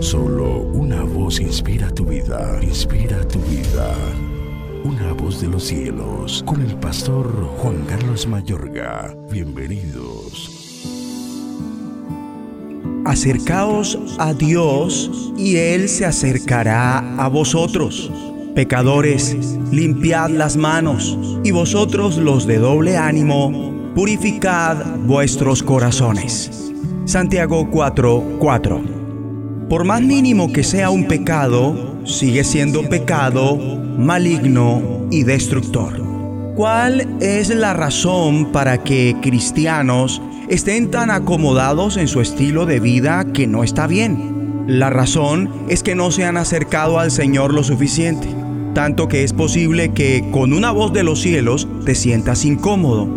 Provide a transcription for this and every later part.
Solo una voz inspira tu vida, inspira tu vida. Una voz de los cielos, con el pastor Juan Carlos Mayorga. Bienvenidos. Acercaos a Dios y Él se acercará a vosotros. Pecadores, limpiad las manos, y vosotros los de doble ánimo, purificad vuestros corazones. Santiago 4:4 4. Por más mínimo que sea un pecado, sigue siendo pecado, maligno y destructor. ¿Cuál es la razón para que cristianos estén tan acomodados en su estilo de vida que no está bien? La razón es que no se han acercado al Señor lo suficiente, tanto que es posible que con una voz de los cielos te sientas incómodo.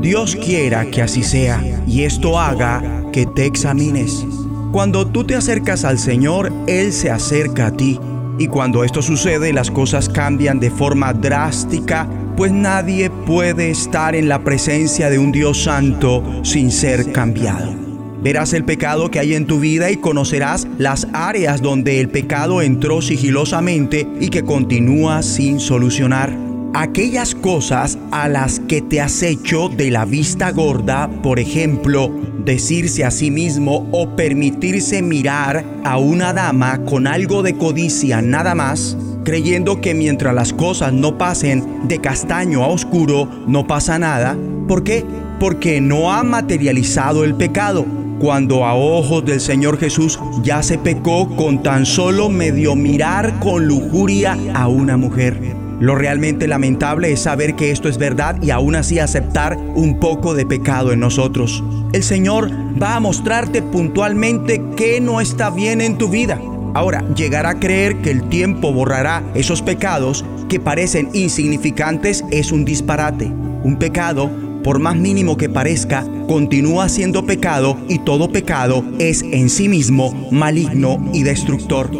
Dios quiera que así sea y esto haga que te examines. Cuando tú te acercas al Señor, Él se acerca a ti. Y cuando esto sucede, las cosas cambian de forma drástica, pues nadie puede estar en la presencia de un Dios santo sin ser cambiado. Verás el pecado que hay en tu vida y conocerás las áreas donde el pecado entró sigilosamente y que continúa sin solucionar. Aquellas cosas a las que te has hecho de la vista gorda, por ejemplo, decirse a sí mismo o permitirse mirar a una dama con algo de codicia nada más, creyendo que mientras las cosas no pasen de castaño a oscuro, no pasa nada. ¿Por qué? Porque no ha materializado el pecado. Cuando a ojos del Señor Jesús ya se pecó con tan solo medio mirar con lujuria a una mujer. Lo realmente lamentable es saber que esto es verdad y aún así aceptar un poco de pecado en nosotros. El Señor va a mostrarte puntualmente qué no está bien en tu vida. Ahora, llegar a creer que el tiempo borrará esos pecados que parecen insignificantes es un disparate. Un pecado, por más mínimo que parezca, continúa siendo pecado y todo pecado es en sí mismo maligno y destructor.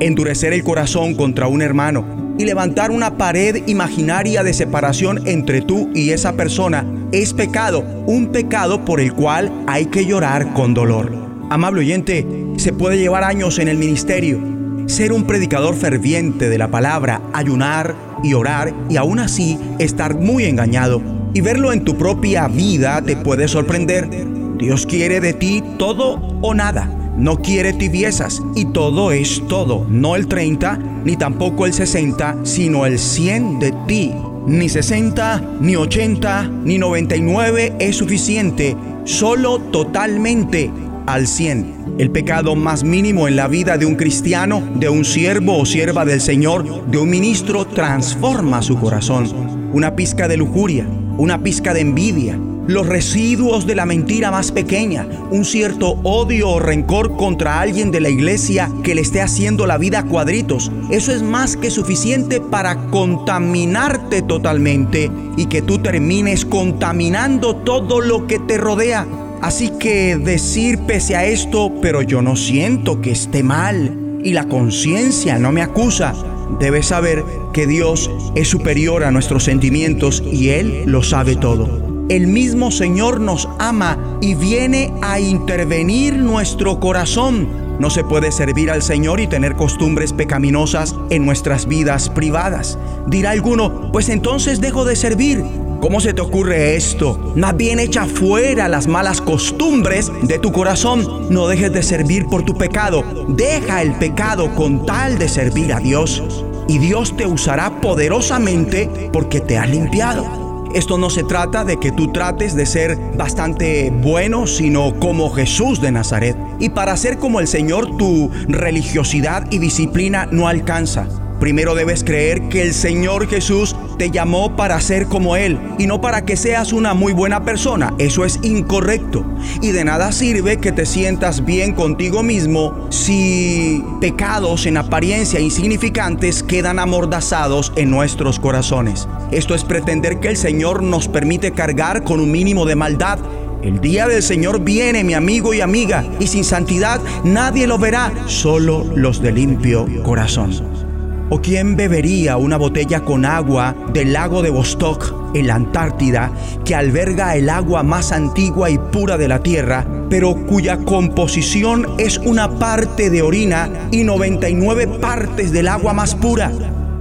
Endurecer el corazón contra un hermano y levantar una pared imaginaria de separación entre tú y esa persona es pecado, un pecado por el cual hay que llorar con dolor. Amable oyente, se puede llevar años en el ministerio, ser un predicador ferviente de la palabra, ayunar y orar y aún así estar muy engañado. Y verlo en tu propia vida te puede sorprender. Dios quiere de ti todo o nada. No quiere tibiezas y todo es todo, no el 30 ni tampoco el 60, sino el 100 de ti. Ni 60, ni 80, ni 99 es suficiente, solo totalmente al 100. El pecado más mínimo en la vida de un cristiano, de un siervo o sierva del Señor, de un ministro, transforma su corazón. Una pizca de lujuria, una pizca de envidia, los residuos de la mentira más pequeña, un cierto odio o rencor contra alguien de la iglesia que le esté haciendo la vida a cuadritos. Eso es más que suficiente para contaminarte totalmente y que tú termines contaminando todo lo que te rodea. Así que decir pese a esto, pero yo no siento que esté mal y la conciencia no me acusa, debes saber que Dios es superior a nuestros sentimientos y Él lo sabe todo el mismo Señor nos ama y viene a intervenir nuestro corazón. No se puede servir al Señor y tener costumbres pecaminosas en nuestras vidas privadas. Dirá alguno, pues entonces dejo de servir. ¿Cómo se te ocurre esto? Más bien echa fuera las malas costumbres de tu corazón. No dejes de servir por tu pecado. Deja el pecado con tal de servir a Dios. Y Dios te usará poderosamente porque te ha limpiado. Esto no se trata de que tú trates de ser bastante bueno, sino como Jesús de Nazaret. Y para ser como el Señor, tu religiosidad y disciplina no alcanza. Primero debes creer que el Señor Jesús te llamó para ser como Él y no para que seas una muy buena persona. Eso es incorrecto. Y de nada sirve que te sientas bien contigo mismo si pecados en apariencia insignificantes quedan amordazados en nuestros corazones. Esto es pretender que el Señor nos permite cargar con un mínimo de maldad el día del Señor viene, mi amigo y amiga, y sin santidad nadie lo verá, solo los de limpio corazón. ¿O quién bebería una botella con agua del lago de Vostok, en la Antártida, que alberga el agua más antigua y pura de la Tierra, pero cuya composición es una parte de orina y 99 partes del agua más pura?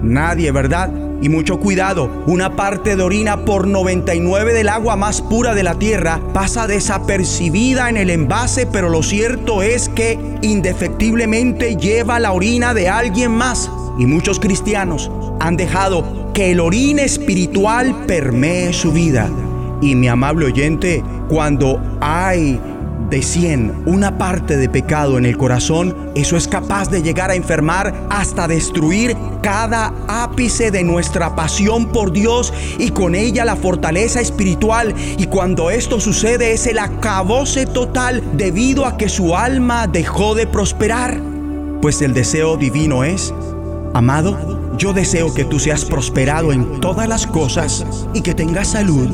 Nadie, ¿verdad? Y mucho cuidado, una parte de orina por 99 del agua más pura de la tierra pasa desapercibida en el envase, pero lo cierto es que indefectiblemente lleva la orina de alguien más. Y muchos cristianos han dejado que el orina espiritual permee su vida. Y mi amable oyente, cuando hay de 100 una parte de pecado en el corazón, eso es capaz de llegar a enfermar hasta destruir cada ápice de nuestra pasión por Dios y con ella la fortaleza espiritual. Y cuando esto sucede es el acabose total debido a que su alma dejó de prosperar. Pues el deseo divino es, amado, yo deseo que tú seas prosperado en todas las cosas y que tengas salud,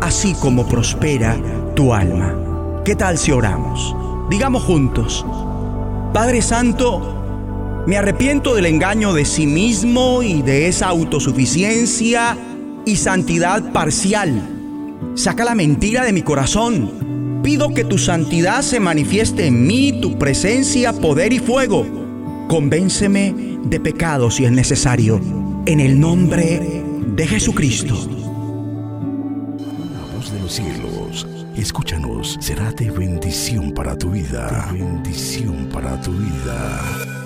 así como prospera tu alma. ¿Qué tal si oramos? Digamos juntos, Padre Santo, me arrepiento del engaño de sí mismo y de esa autosuficiencia y santidad parcial. Saca la mentira de mi corazón. Pido que tu santidad se manifieste en mí, tu presencia, poder y fuego. Convénceme de pecado si es necesario. En el nombre de Jesucristo. La voz de los cielos Escúchanos, será de bendición para tu vida. bendición para tu vida.